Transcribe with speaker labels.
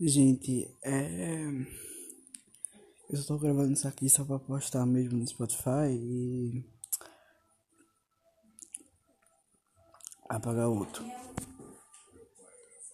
Speaker 1: Gente, é. Eu estou gravando isso aqui só pra postar mesmo no Spotify e. apagar outro.